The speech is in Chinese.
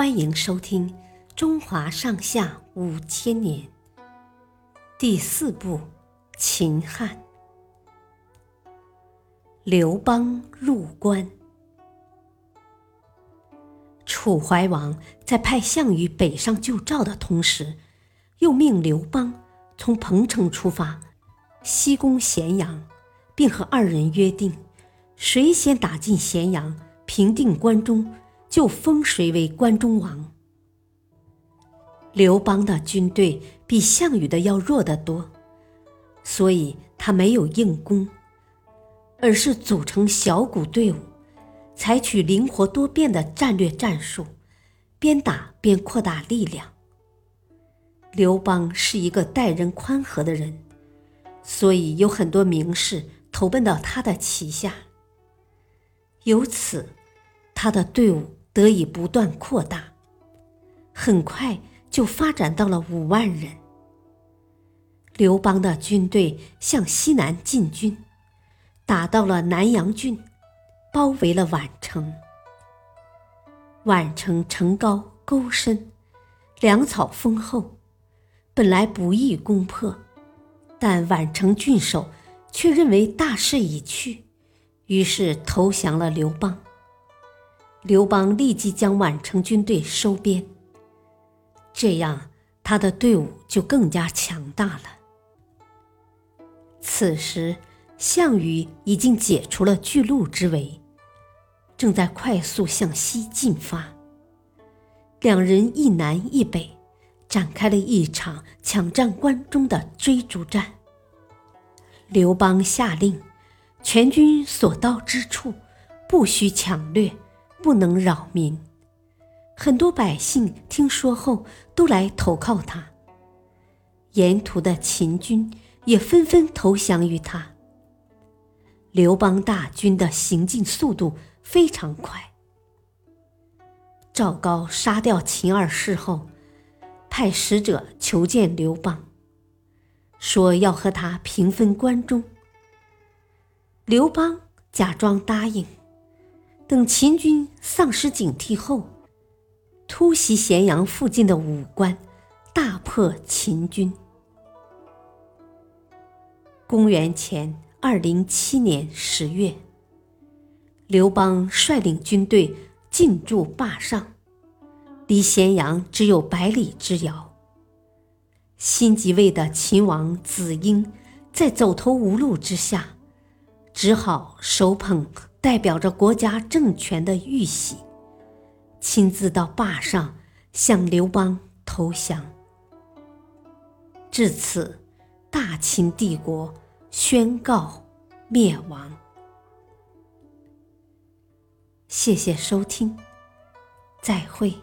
欢迎收听《中华上下五千年》第四部《秦汉》。刘邦入关。楚怀王在派项羽北上救赵的同时，又命刘邦从彭城出发，西攻咸阳，并和二人约定，谁先打进咸阳，平定关中。就封谁为关中王。刘邦的军队比项羽的要弱得多，所以他没有硬攻，而是组成小股队伍，采取灵活多变的战略战术，边打边扩大力量。刘邦是一个待人宽和的人，所以有很多名士投奔到他的旗下，由此，他的队伍。得以不断扩大，很快就发展到了五万人。刘邦的军队向西南进军，打到了南阳郡，包围了宛城。宛城城高沟深，粮草丰厚，本来不易攻破，但宛城郡守却认为大势已去，于是投降了刘邦。刘邦立即将宛城军队收编，这样他的队伍就更加强大了。此时，项羽已经解除了巨鹿之围，正在快速向西进发。两人一南一北，展开了一场抢占关中的追逐战。刘邦下令，全军所到之处，不许抢掠。不能扰民，很多百姓听说后都来投靠他。沿途的秦军也纷纷投降于他。刘邦大军的行进速度非常快。赵高杀掉秦二世后，派使者求见刘邦，说要和他平分关中。刘邦假装答应。等秦军丧失警惕后，突袭咸阳附近的武关，大破秦军。公元前二零七年十月，刘邦率领军队进驻霸上，离咸阳只有百里之遥。新即位的秦王子婴在走投无路之下，只好手捧。代表着国家政权的玉玺，亲自到坝上向刘邦投降。至此，大秦帝国宣告灭亡。谢谢收听，再会。